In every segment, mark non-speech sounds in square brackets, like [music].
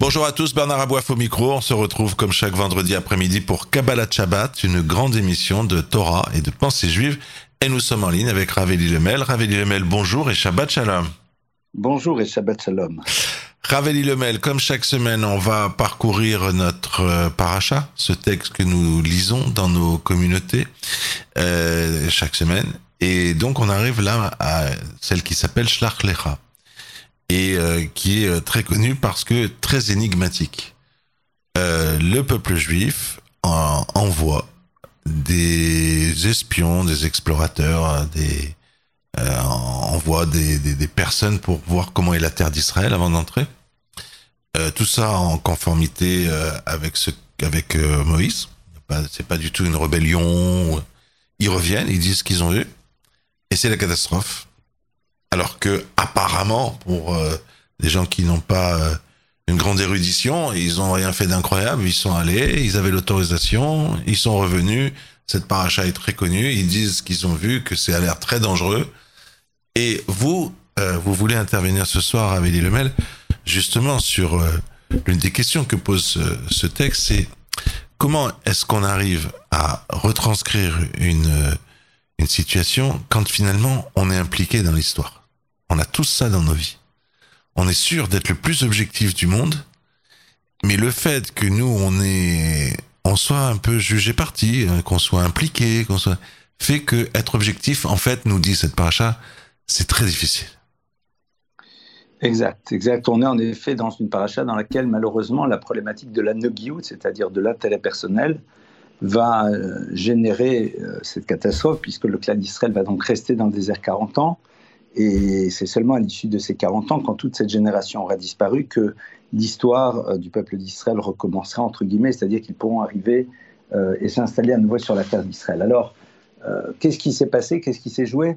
Bonjour à tous, Bernard Aboif au micro. On se retrouve comme chaque vendredi après-midi pour Kabbalah Shabbat, une grande émission de Torah et de pensée juive. Et nous sommes en ligne avec Raveli Lemel. Raveli Lemel, bonjour et Shabbat Shalom. Bonjour et Shabbat Shalom. Raveli Lemel, comme chaque semaine, on va parcourir notre euh, paracha, ce texte que nous lisons dans nos communautés euh, chaque semaine. Et donc on arrive là à celle qui s'appelle Shlach Lecha et euh, qui est euh, très connue parce que très énigmatique. Euh, le peuple juif en, envoie des espions, des explorateurs, des euh, envoie des, des, des, personnes pour voir comment est la terre d'Israël avant d'entrer. Tout ça en conformité avec ce avec Moïse. C'est pas du tout une rébellion. Ils reviennent, ils disent ce qu'ils ont eu et c'est la catastrophe. Alors que apparemment, pour euh, des gens qui n'ont pas euh, une grande érudition, ils ont rien fait d'incroyable. Ils sont allés, ils avaient l'autorisation, ils sont revenus. Cette paracha est très connue. Ils disent qu'ils ont vu que c'est à l'air très dangereux. Et vous, euh, vous voulez intervenir ce soir, Amélie Lemel, justement sur l'une des questions que pose ce texte, c'est comment est-ce qu'on arrive à retranscrire une situation quand finalement on est impliqué dans l'histoire? On a tous ça dans nos vies. On est sûr d'être le plus objectif du monde, mais le fait que nous on est, soit un peu jugé parti, hein, qu'on soit impliqué, qu'on soit, fait que être objectif, en fait, nous dit cette paracha, c'est très difficile. Exact, exact. On est en effet dans une paracha dans laquelle malheureusement la problématique de la nogiout, c'est-à-dire de l'intérêt personnel, va euh, générer euh, cette catastrophe, puisque le clan d'Israël va donc rester dans le désert 40 ans. Et c'est seulement à l'issue de ces 40 ans, quand toute cette génération aura disparu, que l'histoire euh, du peuple d'Israël recommencera, entre guillemets, c'est-à-dire qu'ils pourront arriver et s'installer à nouveau sur la terre d'Israël. Alors, qu'est-ce qui s'est passé? Qu'est-ce qui s'est joué?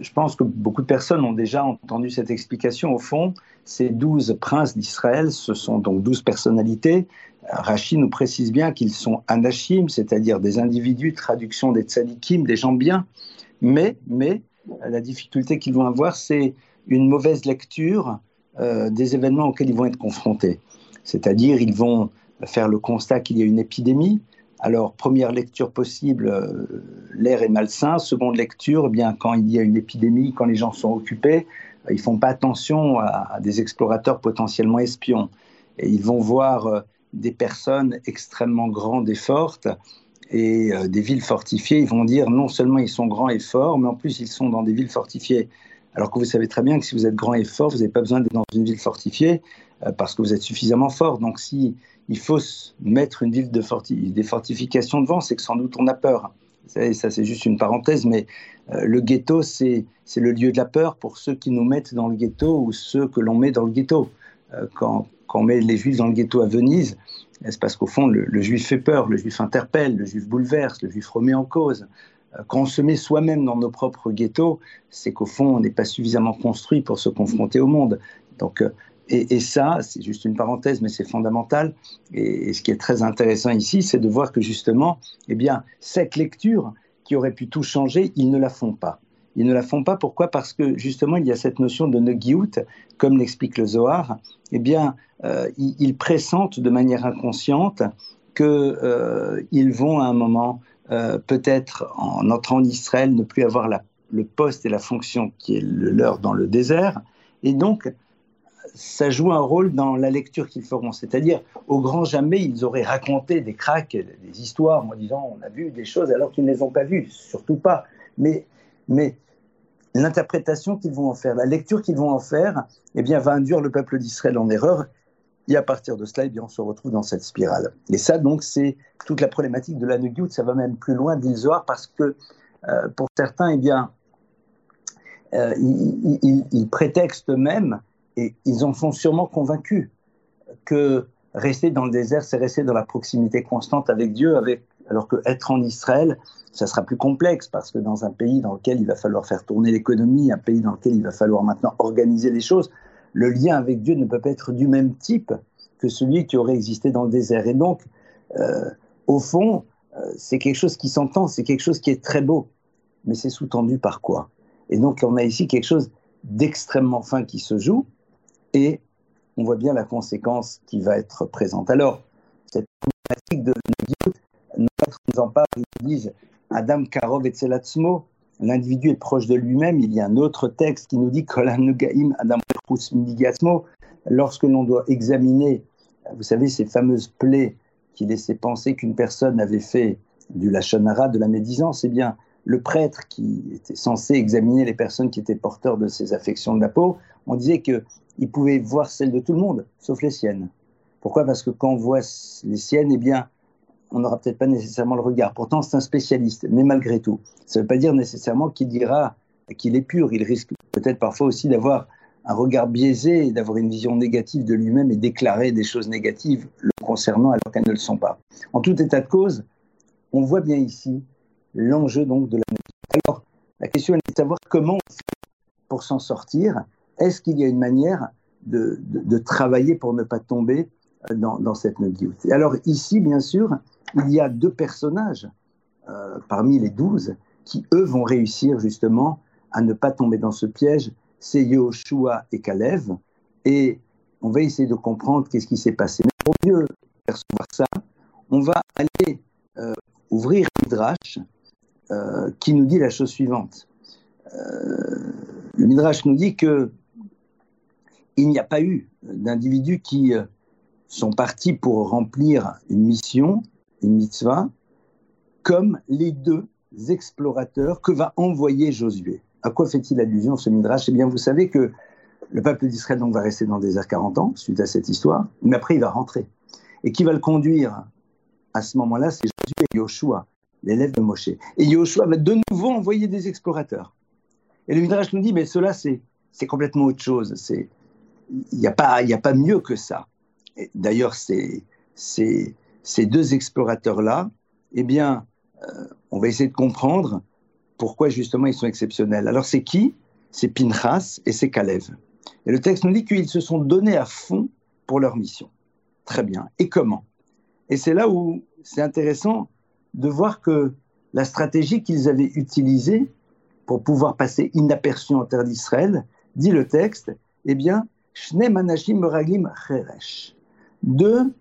Je pense que beaucoup de personnes ont déjà entendu cette explication. Au fond, ces douze princes d'Israël, ce sont donc douze personnalités Rachid nous précise bien qu'ils sont anachim, c'est-à-dire des individus, traduction des tzadikim, des gens bien, mais, mais la difficulté qu'ils vont avoir, c'est une mauvaise lecture euh, des événements auxquels ils vont être confrontés. C'est-à-dire, ils vont faire le constat qu'il y a une épidémie. Alors, première lecture possible, euh, l'air est malsain. Seconde lecture, eh bien, quand il y a une épidémie, quand les gens sont occupés, ils font pas attention à, à des explorateurs potentiellement espions. Et ils vont voir euh, des personnes extrêmement grandes et fortes et euh, des villes fortifiées, ils vont dire non seulement ils sont grands et forts, mais en plus ils sont dans des villes fortifiées. Alors que vous savez très bien que si vous êtes grand et fort, vous n'avez pas besoin d'être dans une ville fortifiée euh, parce que vous êtes suffisamment fort. Donc si il faut mettre une ville de forti des fortifications devant, c'est que sans doute on a peur. Ça, c'est juste une parenthèse, mais euh, le ghetto, c'est le lieu de la peur pour ceux qui nous mettent dans le ghetto ou ceux que l'on met dans le ghetto. Euh, quand, quand on met les juifs dans le ghetto à Venise, c'est parce qu'au fond, le, juif fait peur, le juif interpelle, le juif bouleverse, le juif remet en cause? Euh, quand on se met soi-même dans nos propres ghettos, c'est qu'au fond, on n'est pas suffisamment construit pour se confronter au monde. Donc, euh, et, et ça, c'est juste une parenthèse, mais c'est fondamental. Et, et, ce qui est très intéressant ici, c'est de voir que justement, eh bien, cette lecture qui aurait pu tout changer, ils ne la font pas. Ils ne la font pas. Pourquoi? Parce que justement, il y a cette notion de negiout, comme l'explique le Zohar. Eh bien, euh, ils, pressentent de manière inconsciente qu'ils euh, vont à un moment, euh, peut-être en entrant en Israël, ne plus avoir la, le poste et la fonction qui est le leur dans le désert. Et donc, ça joue un rôle dans la lecture qu'ils feront. C'est-à-dire, au grand jamais, ils auraient raconté des cracks, des histoires en disant on a vu des choses alors qu'ils ne les ont pas vues, surtout pas. Mais l'interprétation qu'ils vont en faire, la lecture qu'ils vont en faire, eh bien, va induire le peuple d'Israël en erreur. Et à partir de cela, eh bien, on se retrouve dans cette spirale. Et ça, donc, c'est toute la problématique de la Nugiut. Ça va même plus loin d'Ilzoar parce que euh, pour certains, eh bien, euh, ils, ils, ils, prétextent même, et ils en sont sûrement convaincus, que rester dans le désert, c'est rester dans la proximité constante avec Dieu, avec alors que être en Israël, ça sera plus complexe parce que dans un pays dans lequel il va falloir faire tourner l'économie, un pays dans lequel il va falloir maintenant organiser les choses, le lien avec Dieu ne peut pas être du même type que celui qui aurait existé dans le désert. Et donc, euh, au fond, euh, c'est quelque chose qui s'entend, c'est quelque chose qui est très beau, mais c'est sous-tendu par quoi? Et donc, on a ici quelque chose d'extrêmement fin qui se joue, et on voit bien la conséquence qui va être présente. Alors, cette problématique de nous en parle, ils disent Adam Karov et Tselatzmo, l'individu est proche de lui-même. Il y a un autre texte qui nous dit Adam lorsque l'on doit examiner, vous savez, ces fameuses plaies qui laissaient penser qu'une personne avait fait du lachonara, de la médisance, eh bien, le prêtre qui était censé examiner les personnes qui étaient porteurs de ces affections de la peau, on disait qu'il pouvait voir celles de tout le monde, sauf les siennes. Pourquoi? Parce que quand on voit les siennes, eh bien, on n'aura peut-être pas nécessairement le regard. Pourtant, c'est un spécialiste, mais malgré tout. Ça ne veut pas dire nécessairement qu'il dira qu'il est pur. Il risque peut-être parfois aussi d'avoir un regard biaisé, d'avoir une vision négative de lui-même et déclarer des choses négatives le concernant alors qu'elles ne le sont pas. En tout état de cause, on voit bien ici l'enjeu donc de la Alors, la question est de savoir comment pour s'en sortir. Est-ce qu'il y a une manière de, travailler pour ne pas tomber dans, cette nodiout Alors ici, bien sûr, il y a deux personnages euh, parmi les douze qui, eux, vont réussir justement à ne pas tomber dans ce piège. C'est Yoshua et Kalev. Et on va essayer de comprendre qu'est-ce qui s'est passé. Mais pour mieux percevoir ça, on va aller euh, ouvrir Midrash euh, qui nous dit la chose suivante. le Midrash nous dit que il n'y a pas eu d'individus qui sont partis pour remplir une mission mitzvah, comme les deux explorateurs que va envoyer Josué. À quoi fait-il allusion ce midrash? Eh bien, vous savez que le peuple d'Israël donc va rester dans le désert 40 ans suite à cette histoire, mais après il va rentrer. Et qui va le conduire? À ce moment-là C'est Josué et Yoshua, l'élève de Moshe. Et Yoshua va de nouveau envoyer des explorateurs. Et le midrash nous dit, mais cela c'est complètement autre chose. Il n'y a pas a pas mieux que ça. D'ailleurs, c'est ces deux explorateurs-là, eh bien, euh, on va essayer de comprendre pourquoi justement ils sont exceptionnels. Alors c'est qui? C'est Pinchas et c'est Kalev. Et le texte nous dit qu'ils se sont donnés à fond pour leur mission. Très bien. Et comment? Et c'est là où c'est intéressant de voir que la stratégie qu'ils avaient utilisée pour pouvoir passer inaperçu en terre d'Israël, dit le texte, eh bien, Shne Manashim Meragim Cheresh. Deux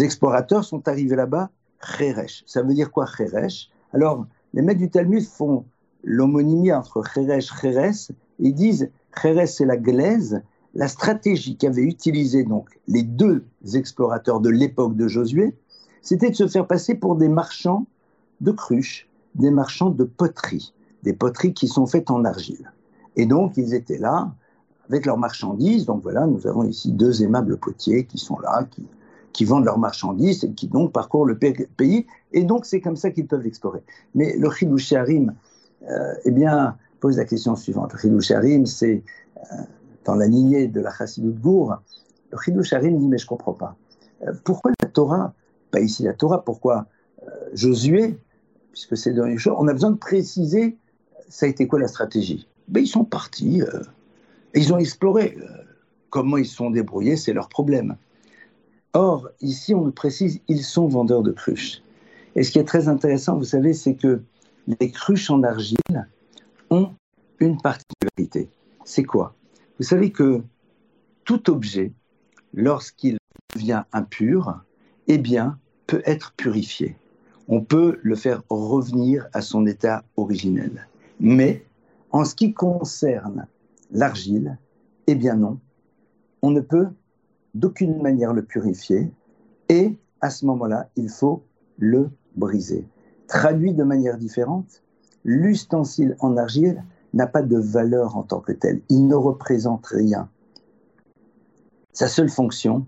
explorateurs sont arrivés là-bas, Cheresh. Ça veut dire quoi Cheresh Alors, les maîtres du Talmud font l'homonymie entre Cheresh, Cheres, et disent Cheres c'est la glaise, la stratégie qu'avaient utilisée donc les deux explorateurs de l'époque de Josué, c'était de se faire passer pour des marchands de cruches, des marchands de poterie, des poteries qui sont faites en argile. Et donc, ils étaient là avec leurs marchandises. Donc voilà, nous avons ici deux aimables potiers qui sont là, qui qui vendent leurs marchandises et qui donc parcourent le pays. Et donc, c'est comme ça qu'ils peuvent explorer. Mais le Chidouche Harim, euh, eh bien, pose la question suivante. Le Chidouche Harim, c'est euh, dans la lignée de la Chassidut Gour. Le Chidouche Harim dit, mais je ne comprends pas. Euh, pourquoi la Torah Pas ici la Torah, pourquoi euh, Josué Puisque c'est dans les choses, on a besoin de préciser, ça a été quoi la stratégie? Ben, Ils sont partis, et ils ont exploré. comment ils se sont débrouillés, c'est leur problème. Or, ici, on nous précise, ils sont vendeurs de cruches. Et ce qui est très intéressant, vous savez, c'est que les cruches en argile ont une particularité. C'est quoi? Vous savez que tout objet, lorsqu'il devient impur, eh bien, peut être purifié. On peut le faire revenir à son état originel. Mais en ce qui concerne l'argile, eh bien non, on ne peut d'aucune manière le purifier, et à ce moment-là, il faut le briser. Traduit de manière différente, l'ustensile en argile n'a pas de valeur en tant que tel. Il ne représente rien. Sa seule fonction,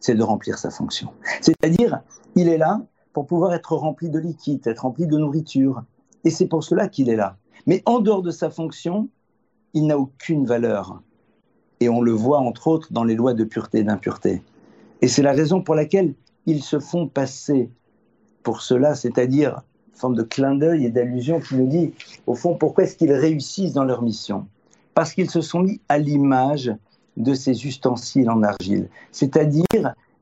c'est de remplir sa fonction. C'est-à-dire, il est là pour pouvoir être rempli de liquide, être rempli de nourriture. Et c'est pour cela qu'il est là. Mais en dehors de sa fonction, il n'a aucune valeur. Et on le voit entre autres dans les lois de pureté et d'impureté. Et c'est la raison pour laquelle ils se font passer pour cela, c'est-à-dire forme de clin d'œil et d'allusion qui nous dit, au fond, pourquoi est-ce qu'ils réussissent dans leur mission? Parce qu'ils se sont mis à l'image de ces ustensiles en argile, c'est-à-dire,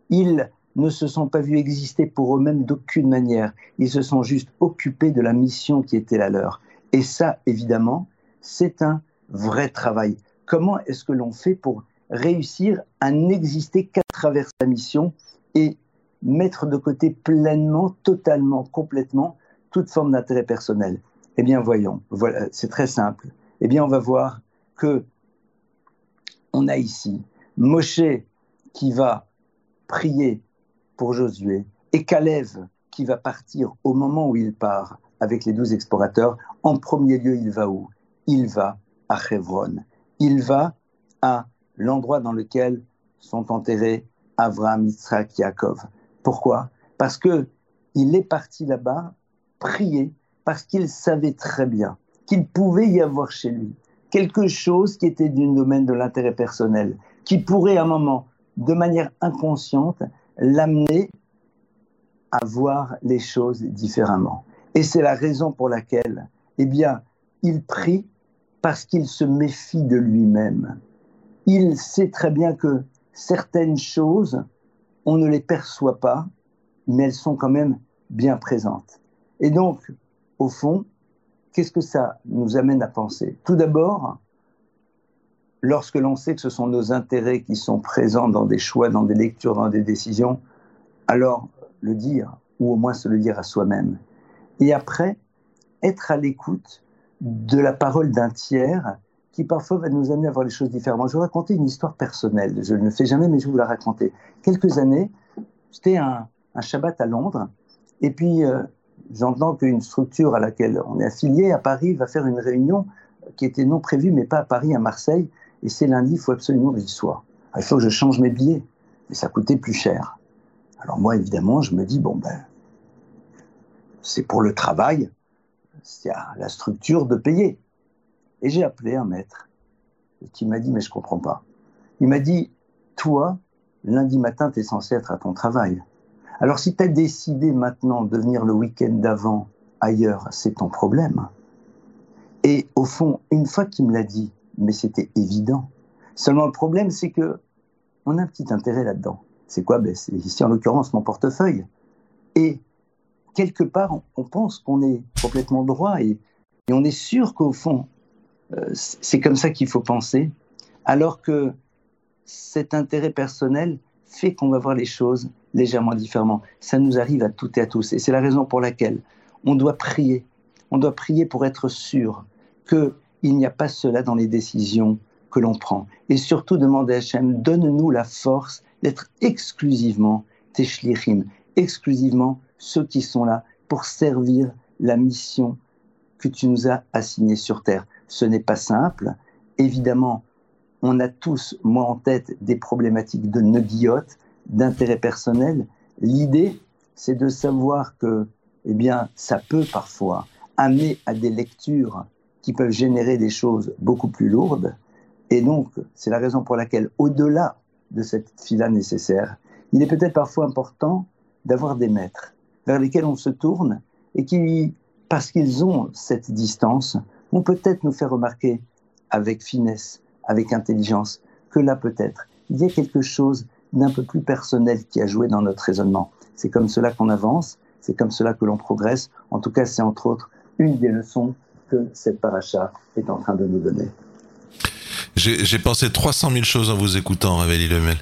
ils ne se sont pas vus exister pour eux-mêmes d'aucune manière, ils se sont juste occupés de la mission qui était la leur. Et ça, évidemment, c'est un vrai travail. Comment est-ce que l'on fait pour réussir à n'exister qu'à travers sa mission et mettre de côté pleinement, totalement, complètement toute forme d'intérêt personnel? Eh bien, voyons, voilà, c'est très simple. Eh bien, on va voir que on a ici Moshe qui va prier pour Josué et Caleb qui va partir au moment où il part avec les douze explorateurs. En premier lieu, il va où? Il va à Hebron. Il va à l'endroit dans lequel sont enterrés Abraham, Yitzhak, Yaakov. Pourquoi? Parce que il est parti là-bas prier parce qu'il savait très bien qu'il pouvait y avoir chez lui quelque chose qui était du domaine de l'intérêt personnel, qui pourrait à un moment, de manière inconsciente, l'amener à voir les choses différemment. Et c'est la raison pour laquelle, eh bien, il prie parce qu'il se méfie de lui-même. Il sait très bien que certaines choses, on ne les perçoit pas, mais elles sont quand même bien présentes. Et donc, au fond, qu'est-ce que ça nous amène à penser? Tout d'abord, lorsque l'on sait que ce sont nos intérêts qui sont présents dans des choix, dans des lectures, dans des décisions, alors le dire, ou au moins se le dire à soi-même. Et après, être à l'écoute de la parole d'un tiers qui parfois va nous amener à voir les choses différemment. Je vais vous raconter une histoire personnelle. Je ne le fais jamais, mais je vais vous la raconter. Quelques années, c'était un, Shabbat à Londres, et puis euh, j'entends qu'une structure à laquelle on est affilié à Paris va faire une réunion qui était non prévue, mais pas à Paris, à Marseille, et c'est lundi, il faut absolument que j'y sois. il faut que je change mes billets, mais ça coûtait plus cher. Alors moi, évidemment, je me dis, bon ben, c'est pour le travail, la structure de payer. Et j'ai appelé un maître qui m'a dit, mais je comprends pas. Il m'a dit, toi, lundi matin, tu es censé être à ton travail. Alors si tu as décidé maintenant de venir le week-end d'avant ailleurs, c'est ton problème. Et au fond, une fois qu'il me l'a dit, mais c'était évident. Seulement le problème, c'est que on a un petit intérêt là-dedans. C'est quoi? Ben, C'est ici en l'occurrence mon portefeuille. Et quelque part, on, pense qu'on est complètement droit et, on est sûr qu'au fond, euh, c'est comme ça qu'il faut penser, alors que cet intérêt personnel fait qu'on va voir les choses légèrement différemment. Ça nous arrive à toutes et à tous. Et c'est la raison pour laquelle on doit prier. On doit prier pour être sûr qu'il n'y a pas cela dans les décisions que l'on prend. Et surtout demander à Hachem, donne-nous la force d'être exclusivement tes exclusivement ceux qui sont là pour servir la mission que tu nous as assignée sur Terre. Ce n'est pas simple. Évidemment, on a tous, moi en tête, des problématiques de neguillotte, d'intérêt personnel. L'idée, c'est de savoir que, eh bien, ça peut parfois amener à des lectures qui peuvent générer des choses beaucoup plus lourdes. Et donc, c'est la raison pour laquelle, au-delà de cette fila nécessaire, il est peut-être parfois important d'avoir des maîtres vers lesquels on se tourne et qui, parce qu'ils ont cette distance, vont peut-être nous faire remarquer avec finesse, avec intelligence, que là peut-être, il y a quelque chose d'un peu plus personnel qui a joué dans notre raisonnement. C'est comme cela qu'on avance, c'est comme cela que l'on progresse. En tout cas, c'est entre autres une des leçons que cette paracha est en train de nous donner. J'ai pensé 300 000 choses en vous écoutant, Ravelli Lemel.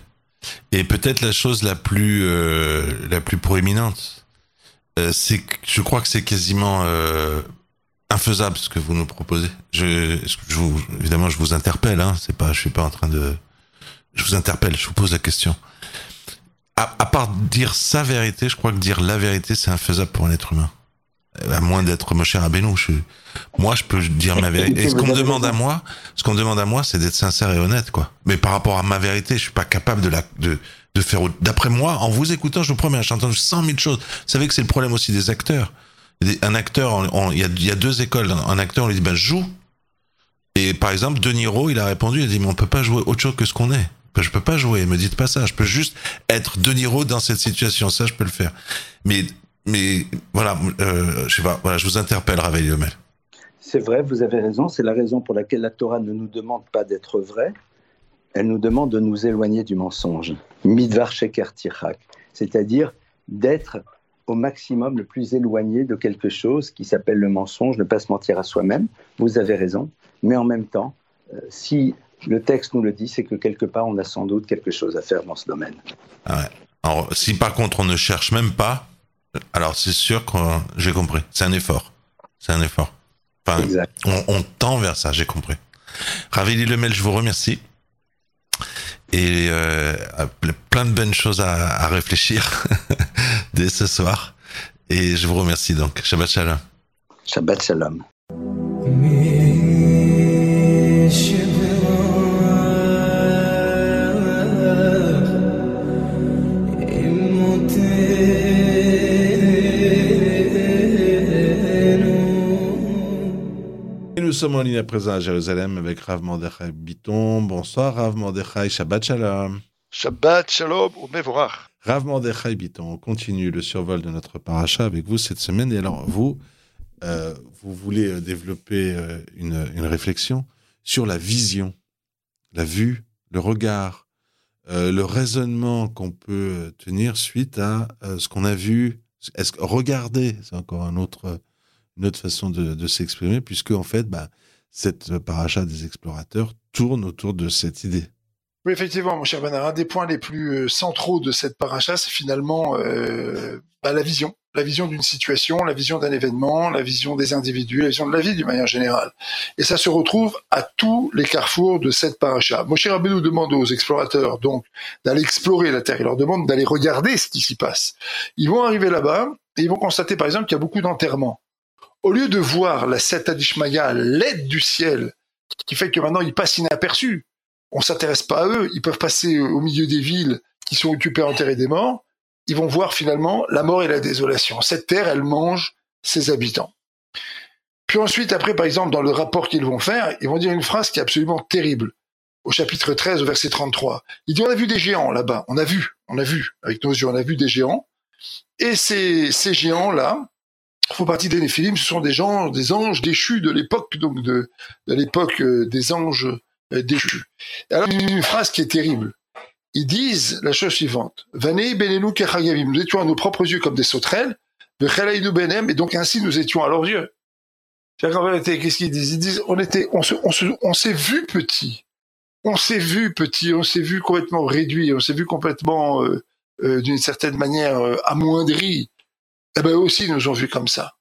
Et peut-être la chose la plus, euh, la plus proéminente, que je crois que c'est quasiment euh, infaisable ce que vous nous proposez. Évidemment, je vous interpelle. Hein, c'est pas, je suis pas en train de je vous interpelle, je vous pose la question. À, part dire sa vérité, je crois que dire la vérité, c'est infaisable pour un être humain. À moins d'être mon cher Abénou, moi, je peux dire ma vérité. Et ce qu'on me demande à moi, ce qu'on demande à moi, c'est d'être sincère et honnête. Mais par rapport à ma vérité, je suis pas capable de la, de, faire, d'après moi, en vous écoutant, je vous promets, j'ai entendu 100 000 choses. Vous savez que c'est le problème aussi des acteurs. Un acteur, il y, a, deux écoles. Un acteur, on lui dit, ben, joue. Et par exemple, De Niro, il a répondu, il a dit, mais on peut pas jouer autre chose que ce qu'on est. Je peux pas jouer, me dites pas ça. Je peux juste être De Niro dans cette situation. Ça, je peux le faire. Mais mais voilà, euh, je voilà, je vous interpelle, Ravel Yomel. C'est vrai, vous avez raison. C'est la raison pour laquelle la Torah ne nous demande pas d'être vrai. Elle nous demande de nous éloigner du mensonge. Midvar sheker tirak. C'est-à-dire d'être au maximum le plus éloigné de quelque chose qui s'appelle le mensonge, ne pas se mentir à soi-même. Vous avez raison. Mais en même temps, euh, si le texte nous le dit, c'est que quelque part, on a sans doute quelque chose à faire dans ce domaine. Ah ouais. Alors, si par contre on ne cherche même pas, alors c'est sûr que j'ai compris. C'est un effort. C'est un effort. Enfin, on, on, tend vers ça, j'ai compris. Ravili Lemel, je vous remercie. Et euh, plein de bonnes choses à, à réfléchir [laughs] dès ce soir. Et je vous remercie donc. Shabbat Shalom. Shabbat Shalom. Sommes en ligne à présent à Jérusalem avec Rav Mordechai Biton. Bonsoir Rav Mordechai, Shabbat Shalom. Shabbat Shalom ou Mevorach. Rav Mordechai Biton, on continue le survol de notre paracha avec vous cette semaine. Et alors, vous, euh, vous voulez euh, développer euh, une, une, réflexion sur la vision, la vue, le regard, euh, le raisonnement qu'on peut tenir suite à ce qu'on a vu. Est-ce que regarder, c'est encore un autre une autre façon de, s'exprimer, puisque en fait, bah, cette paracha des explorateurs tourne autour de cette idée. Oui, effectivement, mon cher Bernard, un des points les plus euh, centraux de cette paracha, c'est finalement euh, bah, la vision, la vision d'une situation, la vision d'un événement, la vision des individus, la vision de la vie d'une manière générale. Et ça se retrouve à tous les carrefours de cette paracha. Moshe Rabbeinu demande aux explorateurs donc d'aller explorer la terre. Il leur demande d'aller regarder ce qui s'y passe. Ils vont arriver là-bas et ils vont constater par exemple qu'il y a beaucoup d'enterrements au lieu de voir la Seta d'Ishmaïa, l'aide du ciel, qui fait que maintenant ils passent inaperçus, on s'intéresse pas à eux, ils peuvent passer au milieu des villes qui sont occupées à enterrer des morts, ils vont voir finalement la mort et la désolation. Cette terre, elle mange ses habitants. Puis ensuite, après, par exemple, dans le rapport qu'ils vont faire, ils vont dire une phrase qui est absolument terrible. Au chapitre 13, au verset 33. Il dit, on a vu des géants là-bas. On a vu, on a vu, avec nos yeux, on a vu des géants. Et ces, ces géants-là, font partie des Néphilim, ce sont des gens, des anges déchus de l'époque, donc de, de l'époque euh, des anges euh, déchus. Alors, une phrase qui est terrible. Ils disent la chose suivante. Vanei benenu kechagavim. Nous étions à nos propres yeux comme des sauterelles. benem. Et donc ainsi nous étions à leurs yeux. Qu'est-ce qu'ils disent? Ils disent, on était, on se, on se, on s'est vu petit. On s'est vu petit. On s'est vu complètement réduit. On s'est vu complètement, euh, euh, d'une certaine manière, euh, amoindri eh ben eux aussi nous ont vus comme ça.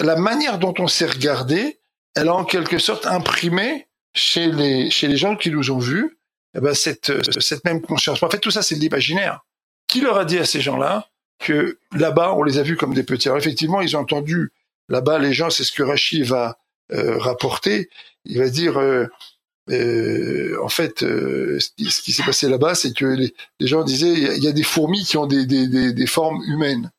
La manière dont on s'est regardé, elle a en quelque sorte imprimé chez les, chez les gens qui nous ont vus eh ben cette, cette même conscience. En fait, tout ça, c'est de l'imaginaire. Qui leur a dit à ces gens-là que là-bas, on les a vus comme des petits? Effectivement, ils ont entendu là-bas, les gens, c'est ce que Rachid va euh, rapporter. Il va dire, euh, euh, en fait, euh, ce qui, s'est passé là-bas, c'est que les, gens disaient, il y, a des fourmis qui ont des, formes humaines.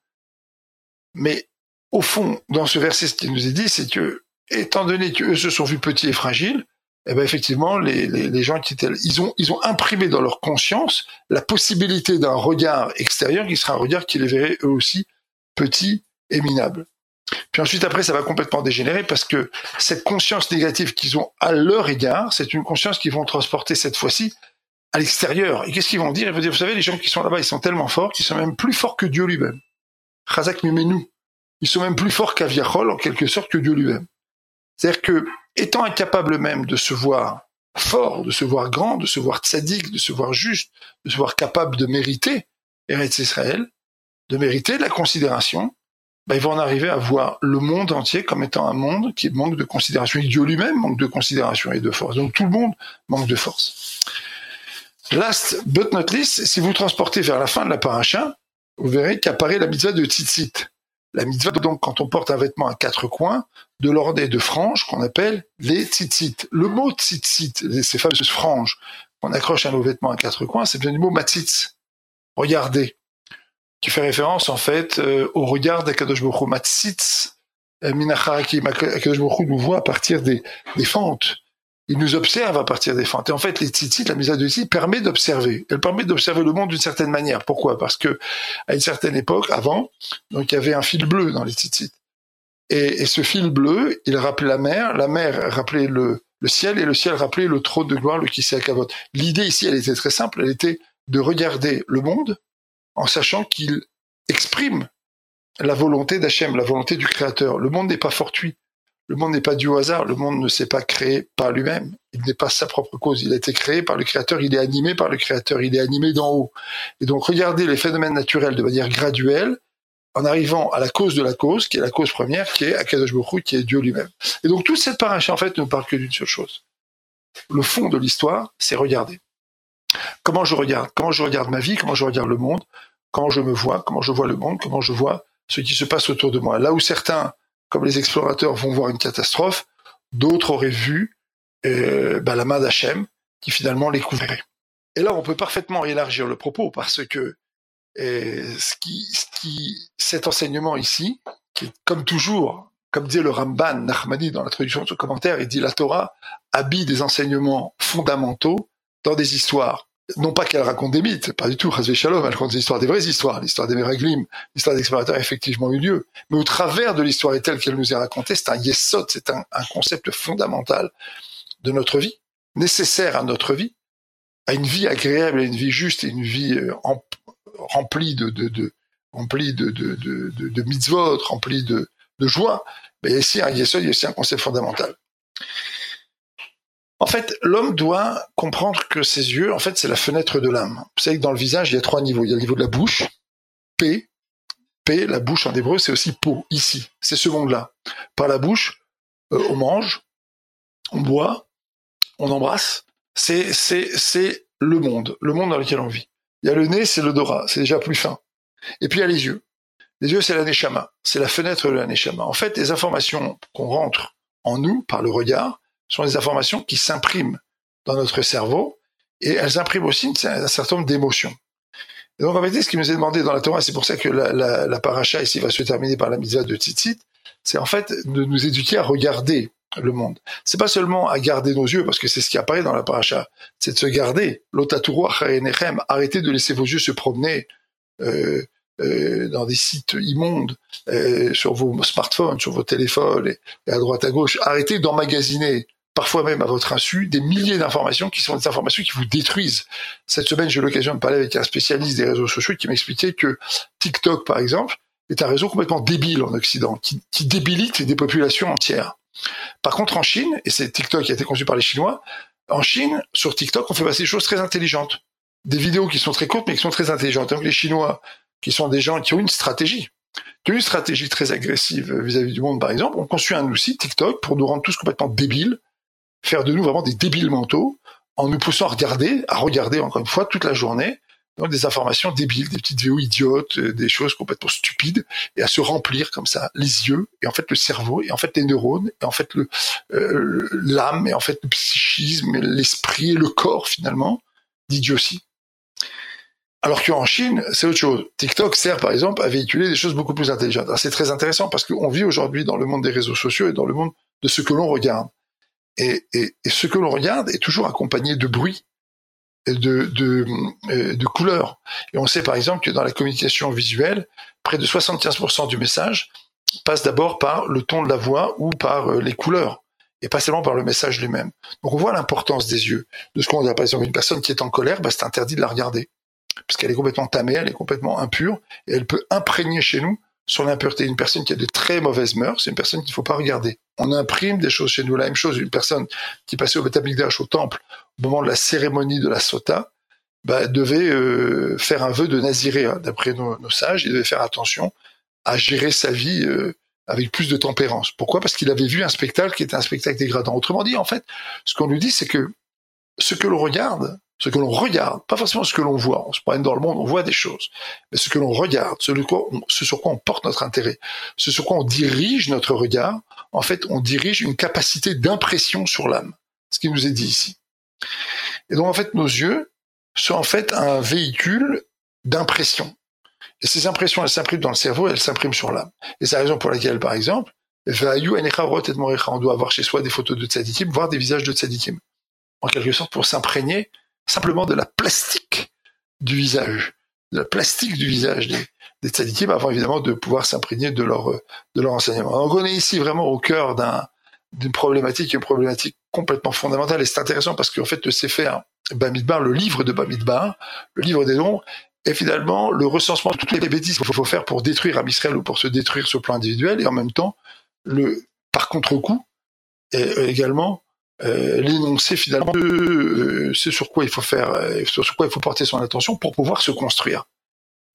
Mais au fond, dans ce verset, ce qu'il nous est dit, c'est que, étant donné qu'eux se sont vus petits et fragiles, eh ben effectivement, les, gens qui étaient, ils ont, ils ont imprimé dans leur conscience la possibilité d'un regard extérieur qui sera un regard qui les verrait eux aussi petits et minables. Puis ensuite, après, ça va complètement dégénérer parce que cette conscience négative qu'ils ont à leur égard, c'est une conscience qu'ils vont transporter cette fois-ci à l'extérieur. Et qu'est-ce qu'ils vont dire? Ils vont dire, vous savez, les gens qui sont là-bas, ils sont tellement forts qu'ils sont même plus forts que Dieu lui-même. Chazak Mimenu. Ils sont même plus forts qu'Aviachol, en quelque sorte, que Dieu lui-même. C'est-à-dire que, étant incapable même de se voir fort, de se voir grand, de se voir tzaddik, de se voir juste, de se voir capable de mériter Eretz Israël, de mériter la considération, bah, ils vont en arriver à voir le monde entier comme étant un monde qui manque de considération. Et Dieu lui-même manque de considération et de force. Donc tout le monde manque de force. Last but not least, si vous transportez vers la fin de la paracha, vous verrez qu'apparaît la mitzvah de tzitzit. La mitzvah, donc, quand on porte un vêtement à quatre coins, de l'ordre de franges qu'on appelle les tzitzit. Le mot tzitzit, ces fameuses franges qu'on accroche à nos vêtements à quatre coins, c'est bien du mot matzitz. Regardez qui fait référence en fait euh, au regard d'Akadosh Baruch Matzitz euh, Minacharaki. Akadosh Baruch nous voit à partir des, des fentes. il nous observe à partir des fentes. Et en fait, les tzitzit, la mise à tzitzit permet d'observer. Elle permet d'observer le monde d'une certaine manière. Pourquoi? Parce que à une certaine époque, avant, donc il y avait un fil bleu dans les tzitzit. Et, et, ce fil bleu, il rappelait la mer, la mer rappelait le, le ciel, et le ciel rappelait le trône de gloire, le Kavod. L'idée ici, elle était très simple, elle était de regarder le monde en sachant qu'il exprime la volonté d'Hachem, la volonté du Créateur. Le monde n'est pas fortuit. Le monde n'est pas dû au hasard, le monde ne s'est pas créé par lui-même, il n'est pas sa propre cause, il a été créé par le Créateur, il est animé par le Créateur, il est animé d'en haut. Et donc regardez les phénomènes naturels de manière graduelle, en arrivant à la cause de la cause, qui est la cause première, qui est Akadosh Baruch qui est Dieu lui-même. Et donc toute cette paracha, en fait, ne parle que d'une seule chose. Le fond de l'histoire, c'est regarder. Comment je regarde Comment je regarde ma vie Comment je regarde le monde Comment je me vois Comment je vois le monde Comment je vois ce qui se passe autour de moi Là où certains comme les explorateurs vont voir une catastrophe, d'autres auraient vu euh, bah, la main d'Hachem qui finalement les couvrait. Et là, on peut parfaitement élargir le propos parce que euh, cet enseignement ici, qui est comme toujours, comme disait le Ramban Nachmani dans la traduction de ce commentaire, il dit la Torah habille des enseignements fondamentaux dans des histoires non pas qu'elle raconte des mythes, pas du tout, Razvé Shalom, elle raconte des histoires, des vraies histoires, l'histoire des Meraglim, l'histoire d'explorateurs a effectivement eu lieu. Mais au travers de l'histoire telle qu'elle nous est racontée, c'est un yesod, c'est un, concept fondamental de notre vie, nécessaire à notre vie, à une vie agréable, à une vie juste, et une vie euh, remplie de, de, de remplie de, de, de, de, mitzvot, remplie joie. Mais il y a ici un yesod, il y a ici un concept fondamental. En fait, l'homme doit comprendre que ses yeux, en fait, c'est la fenêtre de l'âme. Vous savez que dans le visage, il y a trois niveaux. Il y a le niveau de la bouche, P. P, la bouche en hébreu, c'est aussi peau, ici. C'est ce monde-là. Par la bouche, euh, on mange, on boit, on embrasse. C'est, c'est, c'est le monde, le monde dans lequel on vit. Il y a le nez, c'est l'odorat, c'est déjà plus fin. Et puis il y a les yeux. Les yeux, c'est la c'est la fenêtre de la En fait, les informations qu'on rentre en nous par le regard, sont des informations qui s'impriment dans notre cerveau et elles impriment aussi un certain nombre d'émotions. donc en fait, ce qui nous est demandé dans la Torah, c'est pour ça que la, paracha ici va se terminer par la mitzvah de Tzitzit, c'est en fait de nous éduquer à regarder le monde. C'est pas seulement à garder nos yeux, parce que c'est ce qui apparaît dans la paracha, c'est de se garder. arrêtez de laisser vos yeux se promener euh, euh, dans des sites immondes, euh, sur vos smartphones, sur vos téléphones et à droite à gauche. Arrêtez d'emmagasiner parfois même à votre insu, des milliers d'informations qui sont des informations qui vous détruisent. Cette semaine, j'ai eu l'occasion de parler avec un spécialiste des réseaux sociaux qui m'expliquait que TikTok, par exemple, est un réseau complètement débile en Occident, qui, débilite des populations entières. Par contre, en Chine, et c'est TikTok qui a été conçu par les Chinois, en Chine, sur TikTok, on fait passer des choses très intelligentes. Des vidéos qui sont très courtes, mais qui sont très intelligentes. Donc les Chinois, qui sont des gens qui ont une stratégie, qui ont une stratégie très agressive vis-à-vis -vis du monde, par exemple, ont conçu un outil, TikTok, pour nous rendre tous complètement débiles, faire de nous vraiment des débiles mentaux en nous poussant à regarder, à regarder encore une fois toute la journée donc des informations débiles, des petites vidéos idiotes, euh, des choses complètement stupides, et à se remplir comme ça les yeux, et en fait le cerveau, et en fait les neurones, et en fait le euh, l'âme, et en fait le psychisme, l'esprit, le corps finalement d'idiotie. Alors qu'en Chine, c'est autre chose. TikTok sert par exemple à véhiculer des choses beaucoup plus intelligentes. C'est très intéressant parce qu'on vit aujourd'hui dans le monde des réseaux sociaux et dans le monde de ce que l'on regarde. Et, ce que l'on regarde est toujours accompagné de bruit, et de, euh, de couleurs. Et on sait par exemple que dans la communication visuelle, près de 75% du message passe d'abord par le ton de la voix ou par euh, les couleurs, et pas seulement par le message lui-même. Donc on voit l'importance des yeux. De ce qu'on dit, par exemple, une personne qui est en colère, bah, c'est interdit de la regarder, parce qu'elle est complètement tamée, elle est complètement impure, et elle peut imprégner chez nous sur l'impureté. Une personne qui a de très mauvaises mœurs, c'est une personne qu'il ne faut pas regarder. On imprime des choses chez nous. La même chose, une personne qui passait au Betamikdash, au temple, au moment de la cérémonie de la sota, bah, devait euh, faire un vœu de naziré, d'après nos, sages. Il devait faire attention à gérer sa vie euh, avec plus de tempérance. Pourquoi? Parce qu'il avait vu un spectacle qui était un spectacle dégradant. Autrement dit, en fait, ce qu'on nous dit, c'est que ce que l'on regarde, ce que l'on regarde, pas forcément ce que l'on voit. On se promène dans le monde, on voit des choses, mais ce que l'on regarde, ce, sur quoi on porte notre intérêt, ce sur quoi on dirige notre regard, en fait, on dirige une capacité d'impression sur l'âme, ce qui nous est dit ici. Et donc, en fait, nos yeux sont en fait un véhicule d'impression. Et ces impressions, elles s'impriment dans le cerveau, elles s'impriment sur l'âme. Et c'est la raison pour laquelle, par exemple, On doit avoir chez soi des photos de tzadikim, voire des visages de tzadikim. En quelque sorte, pour s'imprégner simplement de la plastique du visage, de la plastique du visage des, des avant évidemment de pouvoir s'imprégner de leur, de leur enseignement. Donc on est ici vraiment au cœur d'un, d'une problématique, une problématique complètement fondamentale. Et c'est intéressant parce qu'en fait, le Sefer Bamidbar, le livre de Bamidbar, le livre des dons, est finalement le recensement de toutes les bêtises qu'il faut faire pour détruire Amisraël ou pour se détruire sur le plan individuel, et en même temps, le, par contre-coup, également euh, l'énoncé finalement de euh, ce sur quoi il faut faire, euh, sur quoi il faut porter son attention pour pouvoir se construire.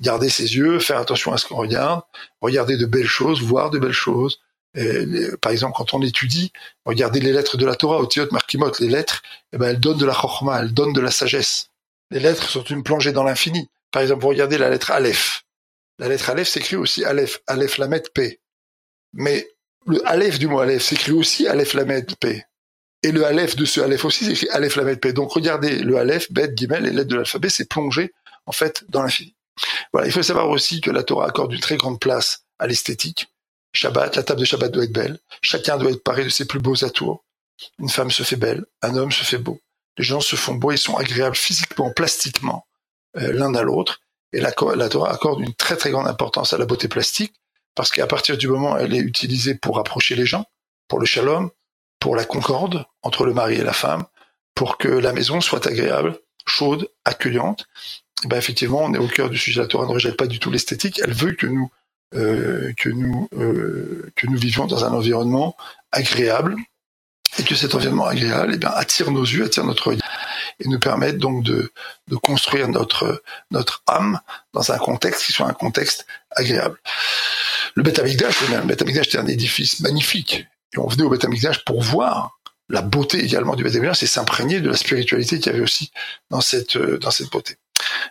Garder ses yeux, faire attention à ce qu'on regarde, regarder de belles choses, voir de belles choses, euh, par exemple, quand on étudie, regardez les lettres de la Torah, Otiot, Markimot, les lettres, eh ben, elles donnent de la chorma, elles donnent de la sagesse. Les lettres sont une plongée dans l'infini. Par exemple, vous regardez la lettre Aleph. La lettre Aleph s'écrit aussi Aleph, Aleph Lamed P. Mais le Aleph du mot Aleph s'écrit aussi Aleph Lamed P. Et le Aleph de ce Aleph aussi s'écrit Aleph Lamed P. Donc regardez le Aleph, Bet, Gimel, les lettres de l'alphabet, c'est plongé, en fait, dans l'infini. Voilà, il faut savoir aussi que la Torah accorde une très grande place à l'esthétique. Shabbat, la table de Shabbat doit être belle. Chacun doit être paré de ses plus beaux atours. Une femme se fait belle, un homme se fait beau. Les gens se font beaux et sont agréables physiquement, plastiquement, euh, l'un à l'autre. Et la, la Torah accorde une très très grande importance à la beauté plastique, parce qu'à partir du moment où elle est utilisée pour rapprocher les gens, pour le shalom, pour la concorde entre le mari et la femme, pour que la maison soit agréable, chaude, accueillante, eh ben effectivement, on est au cœur du sujet. La Torah ne rejette pas du tout l'esthétique. Elle veut que nous euh, que nous euh, que nous vivions dans un environnement agréable et que cet environnement agréable eh bien, attire nos yeux, attire notre regard et nous permette donc de, de construire notre notre âme dans un contexte qui soit un contexte agréable. Le Beth Amikdash, le Beth Amikdash était un édifice magnifique et on venait au Beth pour voir la beauté également du Beth et s'imprégner de la spiritualité qu'il y avait aussi dans cette dans cette beauté.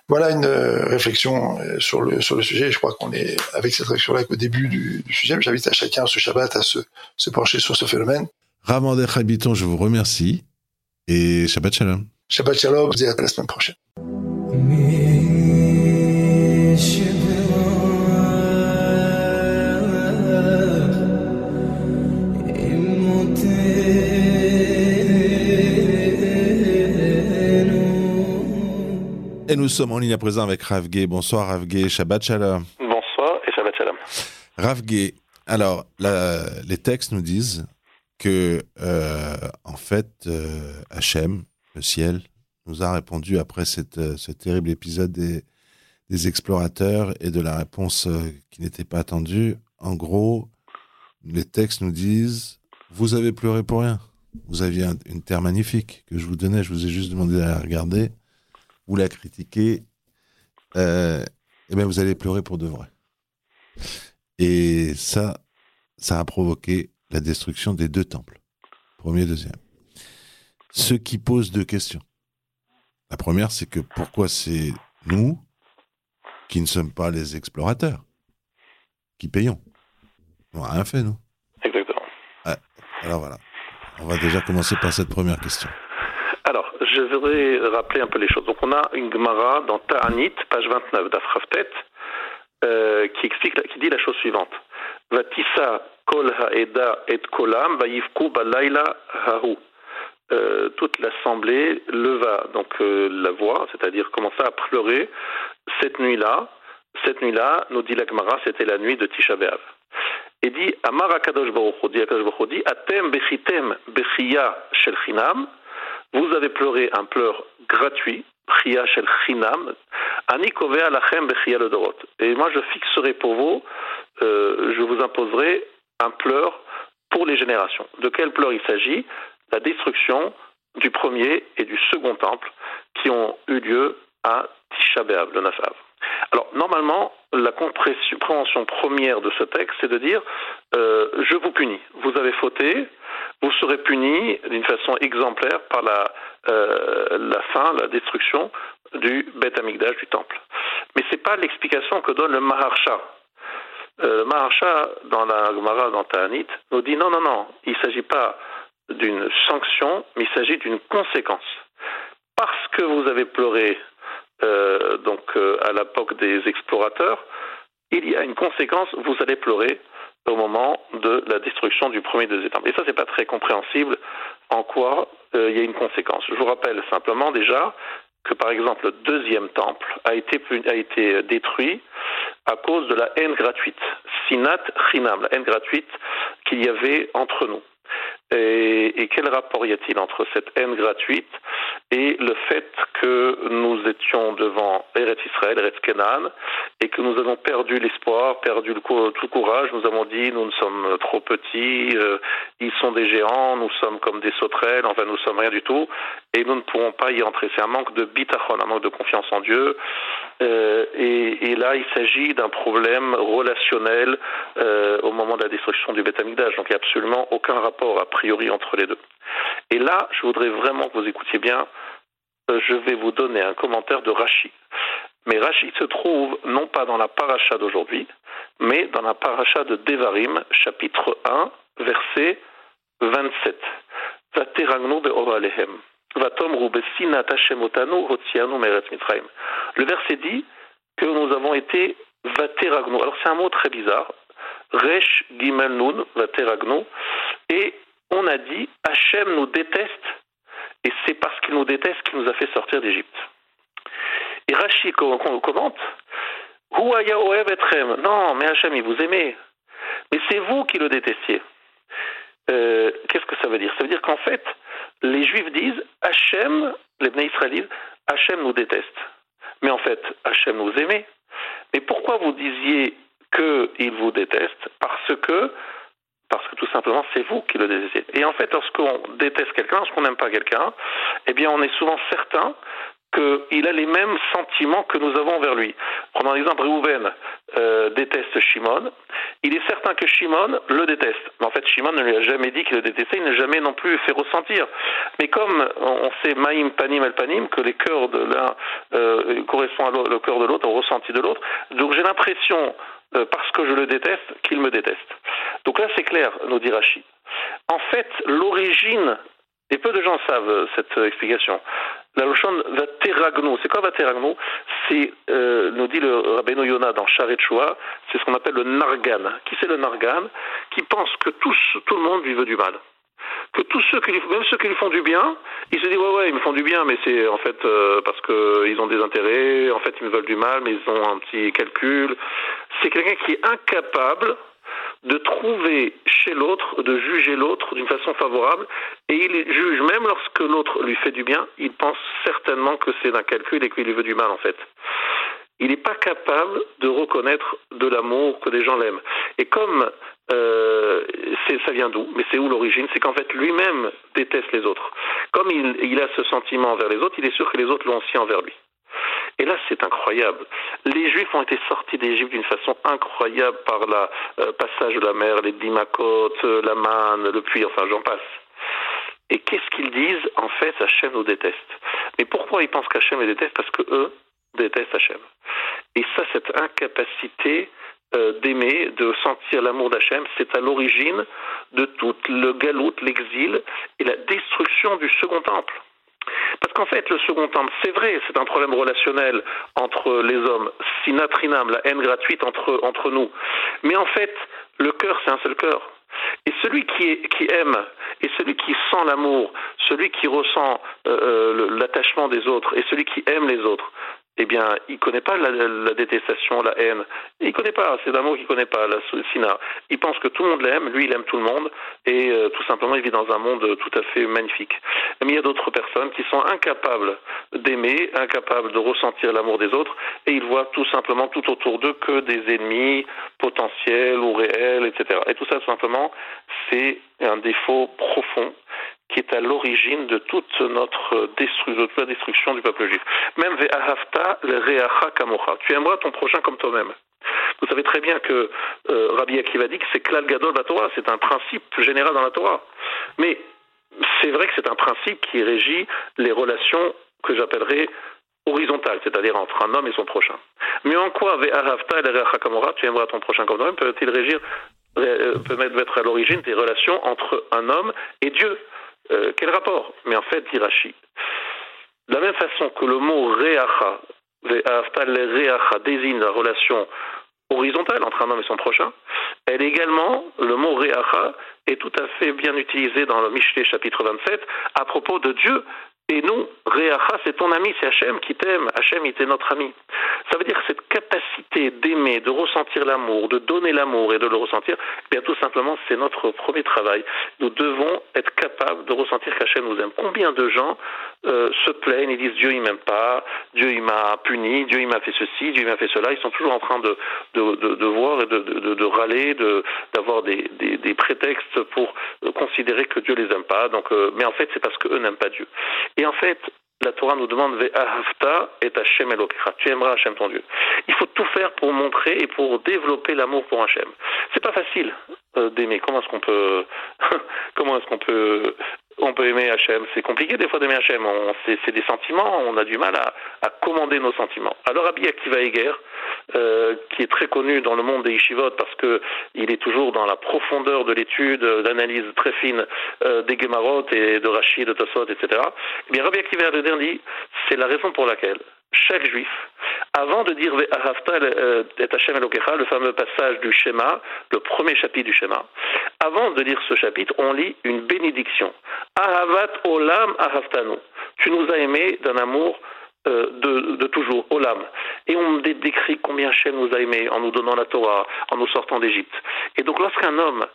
Voilà une euh, réflexion euh, sur le, sur le sujet. Je crois qu'on est avec cette réflexion-là au début du, du sujet. J'invite à chacun ce Shabbat à se, se pencher sur ce phénomène. Ramander Habiton, je vous remercie et Shabbat Shalom. Shabbat Shalom, vous à la semaine prochaine. Nous sommes en ligne à présent avec Rav Gay. Bonsoir Rav Gay, Shabbat Shalom. Bonsoir et Shabbat Shalom. Rav Gay, alors la, les textes nous disent que euh, en fait euh, Hachem, le ciel, nous a répondu après cette, euh, ce terrible épisode des, des explorateurs et de la réponse euh, qui n'était pas attendue. En gros, les textes nous disent vous avez pleuré pour rien. Vous aviez un- une terre magnifique que je vous donnais, je vous ai juste demandé d'aller la regarder. Vous la critiquez, euh, et bien vous allez pleurer pour de vrai. Et ça, ça a provoqué la destruction des deux temples, premier, deuxième. Ce qui pose deux questions. La première, c'est que pourquoi c'est nous, qui ne sommes pas les explorateurs, qui payons? On n'a rien fait, nous. Exactement. Alors voilà. On va déjà commencer par cette première question. Je voudrais rappeler un peu les choses. Donc, on a une Gemara dans Ta'anit, page 29 d'Afraftet, euh, qui explique, qui dit la chose suivante. Vatissa kol ha'eda et kolam vayivku balayla hahu. Euh, toute l'assemblée leva donc euh, la voix, c'est-à-dire commença à pleurer cette nuit-là. Cette nuit-là, nous dit la Gemara, c'était la nuit de Tisha B'Av. Et dit Amar Akadosh Baruch dit Akadosh Baruch dit Atem bechitem bechiya shel chinam. Vous avez pleuré un pleur gratuit, Chia shel chinam, ani lachem bechiya le dorot. Et moi je fixerai pour vous, euh, je vous imposerai un pleur pour les générations. De quel pleur il s'agit? La destruction du premier et du second temple qui ont eu lieu à Tisha B'Av, le 9 Av. Alors, normalement, la compréhension première de ce texte, c'est de dire euh, je vous punis. Vous avez fauté, vous serez puni d'une façon exemplaire par la, euh, fin, la destruction du Beth Amikdash, du temple. Mais ce n'est pas l'explication que donne le Maharsha. Euh, le Maharsha, dans la Gemara, dans Ta'anit, nous dit non, non, non, il ne s'agit pas d'une sanction, mais il s'agit d'une conséquence. Parce que vous avez pleuré euh, donc euh, à l'époque des explorateurs, il y a une conséquence, vous allez pleurer au moment de la destruction du premier des États. Et ça, c'est pas très compréhensible en quoi euh, il y a une conséquence. Je vous rappelle simplement déjà que, par exemple, le deuxième temple a été, a été détruit à cause de la haine gratuite, sinat chinam, la haine gratuite qu'il y avait entre nous. Et, quel rapport y a-t-il entre cette haine gratuite et le fait que nous étions devant Eretz Israël, Eretz Kenan, et que nous avons perdu l'espoir, perdu le tout courage, nous avons dit nous ne sommes trop petits, euh, ils sont des géants, nous sommes comme des sauterelles, enfin nous sommes rien du tout, et nous ne pourrons pas y entrer. C'est un manque de bitachon, un manque de confiance en Dieu, euh, et, là il s'agit d'un problème relationnel euh, au moment de la destruction du Beth donc il n'y a absolument aucun rapport priori entre les deux. Et là, je voudrais vraiment que vous écoutiez bien, euh, je vais vous donner un commentaire de Rashi. Mais Rashi se trouve non pas dans la paracha d'aujourd'hui, mais dans la paracha de Devarim, chapitre 1, verset 27. Le verset dit que nous avons été vateragno. Alors c'est un mot très bizarre. On a dit Hachem nous déteste et c'est parce qu'il nous déteste qu'il nous a fait sortir d'Égypte. Et Rashi commente Non, mais Hachem, il vous aimait. Mais c'est vous qui le détestiez. Euh, Qu'est-ce que ça veut dire? Ça veut dire qu'en fait, les Juifs disent Hachem, les Bnei Israélites, Hachem nous déteste. Mais en fait, Hachem nous aimait. Mais pourquoi vous disiez qu'il vous déteste? Parce que parce que tout simplement c'est vous qui le détestez. Et en fait, lorsqu'on déteste quelqu'un, lorsqu'on n'aime pas quelqu'un, eh bien on est souvent certain qu'il a les mêmes sentiments que nous avons vers lui. Prenons l'exemple, Réhouven euh, déteste Shimon. Il est certain que Shimon le déteste. Mais en fait, Shimon ne lui a jamais dit qu'il le détestait, il n'a jamais non plus fait ressentir. Mais comme on sait Maïm, Panim, El Panim, que les cœurs de l'un euh, correspondent au cœur de l'autre, au ressenti de l'autre, donc j'ai l'impression parce que je le déteste, qu'il me déteste. Donc là, c'est clair, nous dit Rachid. En fait, l'origine, et peu de gens savent euh, cette explication, la lochon teragno. c'est quoi teragno C'est, euh, nous dit le Rabbeinu Yonah dans Sharet c'est ce qu'on appelle le nargan. Qui c'est le nargan? Qui pense que tous, tout le monde lui veut du mal que tous ceux qui lui, même ceux qui lui font du bien, il se dit ouais ouais ils me font du bien mais c'est en fait euh, parce que ils ont des intérêts, en fait ils me veulent du mal mais ils ont un petit calcul. C'est quelqu'un qui est incapable de trouver chez l'autre, de juger l'autre d'une façon favorable, et il juge même lorsque l'autre lui fait du bien, il pense certainement que c'est un calcul et qu'il lui veut du mal en fait il n'est pas capable de reconnaître de l'amour que des gens l'aiment. Et comme euh, ça vient d'où? Mais c'est où l'origine? C'est qu'en fait lui-même déteste les autres. Comme il, a ce sentiment envers les autres, il est sûr que les autres l'ont aussi envers lui. Et là, c'est incroyable. Les Juifs ont été sortis d'Égypte d'une façon incroyable par le euh, passage de la mer, les Dimakot, euh, la manne, le puits, enfin j'en passe. Et qu'est-ce qu'ils disent? En fait, Hachem nous déteste. Mais pourquoi ils pensent qu'Hachem les déteste? Parce que eux détestent Hachem. Et ça, cette incapacité euh, d'aimer, de sentir l'amour d'Hachem, c'est à l'origine de tout le galout, l'exil et la destruction du second temple. Parce qu'en fait, le second temple, c'est vrai, c'est un problème relationnel entre les hommes, sinatrinam, la haine gratuite entre, entre nous. Mais en fait, le cœur, c'est un seul cœur. Et celui qui, aime, et celui qui sent l'amour, celui qui ressent euh, euh l'attachement des autres, et celui qui aime les autres, eh bien, il connaît pas la, détestation, la haine. Il connaît pas, c'est d'amour qu'il connaît pas, la sina. Il pense que tout le monde l'aime, lui il aime tout le monde, et euh, tout simplement il vit dans un monde tout à fait magnifique. Mais il y a d'autres personnes qui sont incapables d'aimer, incapables de ressentir l'amour des autres, et ils voient tout simplement tout autour d'eux que des ennemis potentiels ou réels, etc. Et tout ça, tout simplement, c'est un défaut profond qui est à l'origine de toute notre destruction, la destruction du peuple juif. Même ve'ahavta le kamocha. Tu aimeras ton prochain comme toi-même. Vous savez très bien que euh, Rabbi Akiva dit que c'est klal gadol la Torah, c'est un principe général dans la Torah. Mais c'est vrai que c'est un principe qui régit les relations que j'appellerais horizontales, c'est-à-dire entre un homme et son prochain. Mais en quoi ve'ahavta le kamocha, tu aimeras ton prochain comme toi-même, peut-il régir euh, peut mettre à l'origine des relations entre un homme et Dieu? Euh, quel rapport? Mais en fait, dit de la même façon que le mot reacha, reacha désigne la relation horizontale entre un homme et son prochain. Elle également, le mot Reacha est tout à fait bien utilisé dans le Michelet chapitre 27 à propos de Dieu et nous, Réacha, c'est ton ami, c'est Hachem qui t'aime. Hachem, il est notre ami. Ça veut dire que cette capacité d'aimer, de ressentir l'amour, de donner l'amour et de le ressentir, eh bien tout simplement, c'est notre premier travail. Nous devons être capables de ressentir qu'Hachem nous aime. Combien de gens euh, se plaignent et disent Dieu il m'aime pas, Dieu il m'a puni, Dieu il m'a fait ceci, Dieu il m'a fait cela. Ils sont toujours en train de, de, de, de voir et de, de, râler, d'avoir des, des, des, prétextes pour considérer que Dieu les aime pas. Donc, euh, mais en fait, c'est parce qu'eux n'aiment pas Dieu. Et en fait, la Torah nous demande Ve'ahavta et Hashem Elokecha. Tu aimeras Hashem ton Dieu. Il faut tout faire pour montrer et pour développer l'amour pour Hashem. C'est pas facile euh, d'aimer. Comment est-ce qu'on peut, [laughs] comment est-ce qu'on peut on peut aimer Hachem. C'est compliqué des fois d'aimer Hachem. C'est des sentiments, on a du mal à, commander nos sentiments. Alors Rabbi Akiva Eger, euh, qui est très connu dans le monde des yeshivot parce que il est toujours dans la profondeur de l'étude, d'analyse très fine euh, des Gemarot et de Rashi, de Tosot, etc. Eh Rabbi Akiva Eger dit, c'est la raison pour laquelle chaque juif, avant de dire euh, et Hashem Elokecha, le fameux passage du schéma, le premier chapitre du schéma, avant de lire ce chapitre, on lit une bénédiction. Ahavat olam ahavtanu. Tu nous as aimés d'un amour euh, de, de, toujours, Olam. Et on décrit combien Hachem nous a aimés en nous donnant la Torah, en nous sortant d'Égypte. Et donc lorsqu'un homme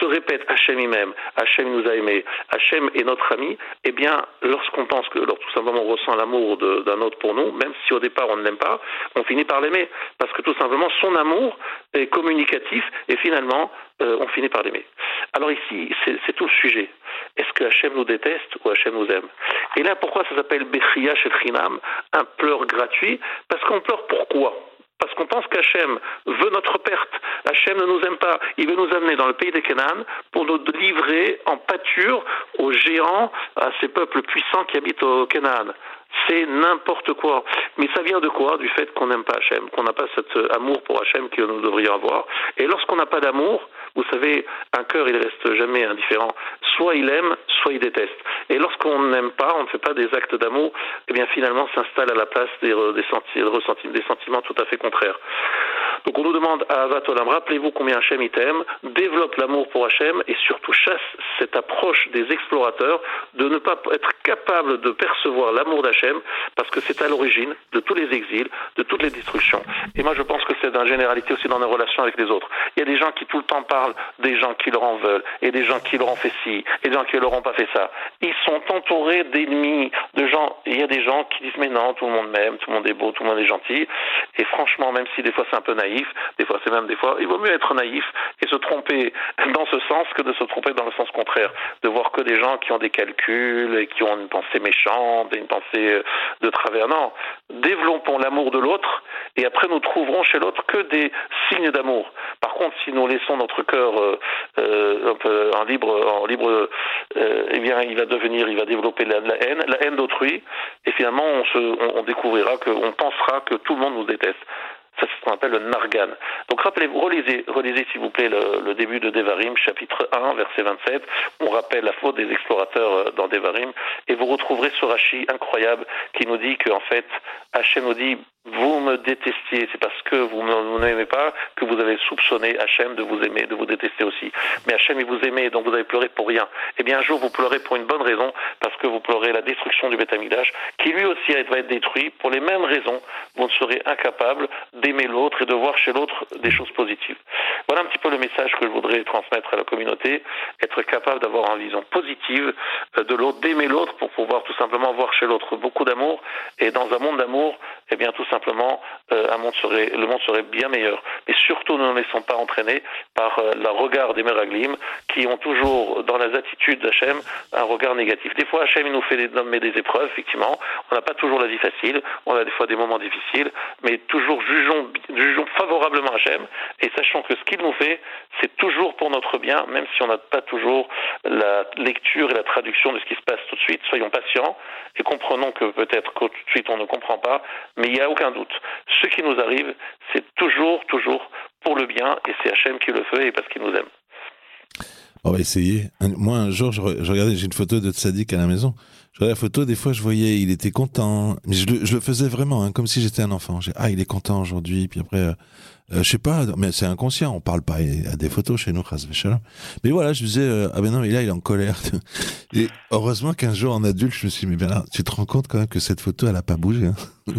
se répète Hachem lui-même, Hachem nous a aimés, Hachem est notre ami, eh bien, lorsqu'on pense que, alors tout simplement on ressent l'amour d'un autre pour nous, même si au départ on ne l'aime pas, on finit par l'aimer. Parce que tout simplement son amour est communicatif et finalement euh, on finit par l'aimer. Alors ici, c'est tout le sujet. Est-ce que Hachem nous déteste ou Hachem nous aime? Et là, pourquoi ça s'appelle Bechia Shefrinam, un pleur gratuit? Parce qu'on pleure pourquoi? Parce qu'on pense qu'Hachem veut notre perte. Hachem ne nous aime pas. Il veut nous amener dans le pays des Canaan pour nous livrer en pâture aux géants, à ces peuples puissants qui habitent au Canaan. C'est n'importe quoi. Mais ça vient de quoi? Du fait qu'on n'aime pas Hachem, qu'on n'a pas cet amour pour Hachem que nous devrions avoir. Et lorsqu'on n'a pas d'amour, vous savez, un cœur, il reste jamais indifférent. Soit il aime, soit il déteste. Et lorsqu'on n'aime pas, on ne fait pas des actes d'amour, eh bien finalement s'installe à la place des, des, des sentiments tout à fait contraires. Donc on nous demande à Avat Olam, rappelez-vous combien Hachem il t'aime, développe l'amour pour Hachem et surtout chasse cette approche des explorateurs de ne pas être capable de percevoir l'amour d'Hachem parce que c'est à l'origine de tous les exils, de toutes les destructions. Et moi je pense que c'est dans généralité aussi dans nos relations avec les autres. Il y a des gens qui tout le temps parlent des gens qui leur en veulent et des gens qui leur ont fait ci et des gens qui leur ont pas fait ça. Ils sont entourés d'ennemis, de gens. Il y a des gens qui disent mais non, tout le monde m'aime, tout le monde est beau, tout le monde est gentil. Et franchement, même si des fois c'est un peu naïf, des fois c'est même des fois, il vaut mieux être naïf et se tromper dans ce sens que de se tromper dans le sens contraire, de voir que des gens qui ont des calculs et qui ont une pensée méchante, une pensée euh, de travers. Non, développons l'amour de l'autre et après nous trouverons chez l'autre que des signes d'amour. Par contre, si nous laissons notre cœur euh, euh, en libre, en libre, eh bien, il va devenir, il va développer la, haine, la haine d'autrui, et finalement, on, se, on découvrira que, on pensera que tout le monde nous déteste. Ça, c'est ce qu'on appelle le nargan. Donc rappelez-vous, relisez, relisez s'il vous plaît le, début de Devarim, chapitre 1, verset 27. On rappelle la faute des explorateurs euh, dans Devarim. Et vous retrouverez ce Rashi incroyable qui nous dit qu'en fait, Hachem nous dit vous me détestiez, c'est parce que vous ne m'aimez pas que vous avez soupçonné Hachem de vous aimer, de vous détester aussi. Mais Hachem, il vous aimait, donc vous avez pleuré pour rien. Eh bien, un jour, vous pleurez pour une bonne raison, parce que vous pleurez la destruction du Beth qui lui aussi va être détruit pour les mêmes raisons. Vous ne serez incapable d'aimer l'autre et de voir chez l'autre des choses positives. Voilà un petit peu le message que je voudrais transmettre à la communauté, être capable d'avoir une vision positive euh, de l'autre, d'aimer l'autre pour pouvoir tout simplement voir chez l'autre beaucoup d'amour. Et dans un monde d'amour, eh bien, tout simplement, euh, le monde serait bien meilleur. Mais surtout, ne nous laissons pas entraîner par euh, le regard des Meraglim, qui ont toujours, dans les attitudes d'Hachem, un regard négatif. Des fois, Hachem, il nous fait des, nommer des épreuves, effectivement. On n'a pas toujours la vie facile, on a des fois des moments difficiles, mais toujours jugeons, favorablement Hachem, et sachons que ce qu'il nous fait, c'est toujours pour notre bien, même si on n'a pas toujours la lecture et la traduction de ce qui se passe tout de suite. Soyons patients et comprenons que peut-être que tout de suite on ne comprend pas, mais il n'y a doute. Ce qui nous arrive, c'est toujours, toujours pour le bien, et c'est Hachem qui le fait et parce qu'il nous aime. On va essayer. Moi, un jour, je, regardais, j'ai une photo de Tzadik à la maison. Je regardais la photo, des fois je voyais, il était content. Mais je le, faisais vraiment, hein, comme si j'étais un enfant. Ah, il est content aujourd'hui. Puis après, euh, je sais pas, mais c'est inconscient. On parle pas à des photos chez nous, Mais voilà, je me disais, euh, ah ben non, mais là, il est en colère. [laughs] Et heureusement qu'un jour, en adulte, je me suis dit, mais bien là, tu te rends compte quand même que cette photo, elle a pas bougé. Hein [laughs]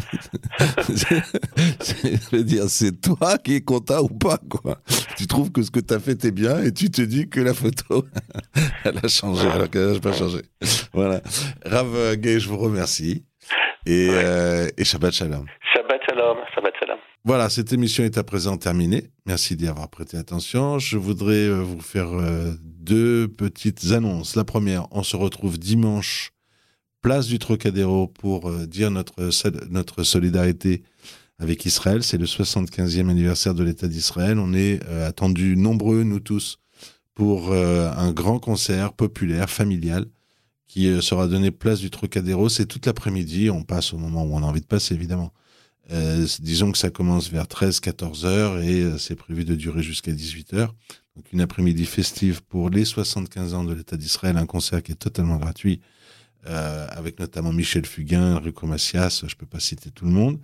je veux dire, c'est toi qui es content ou pas, quoi. Tu trouves que ce que tu as fait est bien et tu te dis que la photo, [laughs] elle a changé alors qu'elle n'a pas changé. Voilà. Rav Gay, je vous remercie. Et, euh, et Shabbat Shalom. Shabbat Shalom, Shabbat Shalom. Voilà, cette émission est à présent terminée. Merci d'y avoir prêté attention. Je voudrais euh, vous faire euh, deux petites annonces. La première, on se retrouve dimanche, place du Trocadéro, pour euh, dire notre, notre solidarité avec Israël. C'est le 75e anniversaire de l'État d'Israël. On est attendus nombreux, nous tous, pour un grand concert populaire, familial, qui sera donné place du Trocadéro. C'est toute l'après-midi. On passe au moment où on a envie de passer, évidemment. Euh, disons que ça commence vers 13-14 heures et euh, c'est prévu de durer jusqu'à 18 heures. Donc une après-midi festive pour les 75 ans de l'État d'Israël, un concert qui est totalement gratuit, euh, avec notamment Michel Fugain, Enrico Macias, je peux pas citer tout le monde.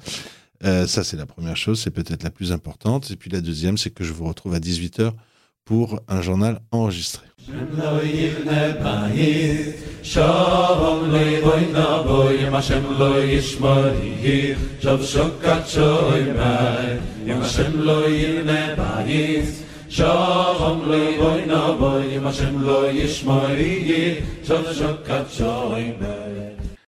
ça c'est la première chose, c'est peut-être la plus importante. Et puis la deuxième, c'est que je vous retrouve à 18 heures pour un journal enregistré.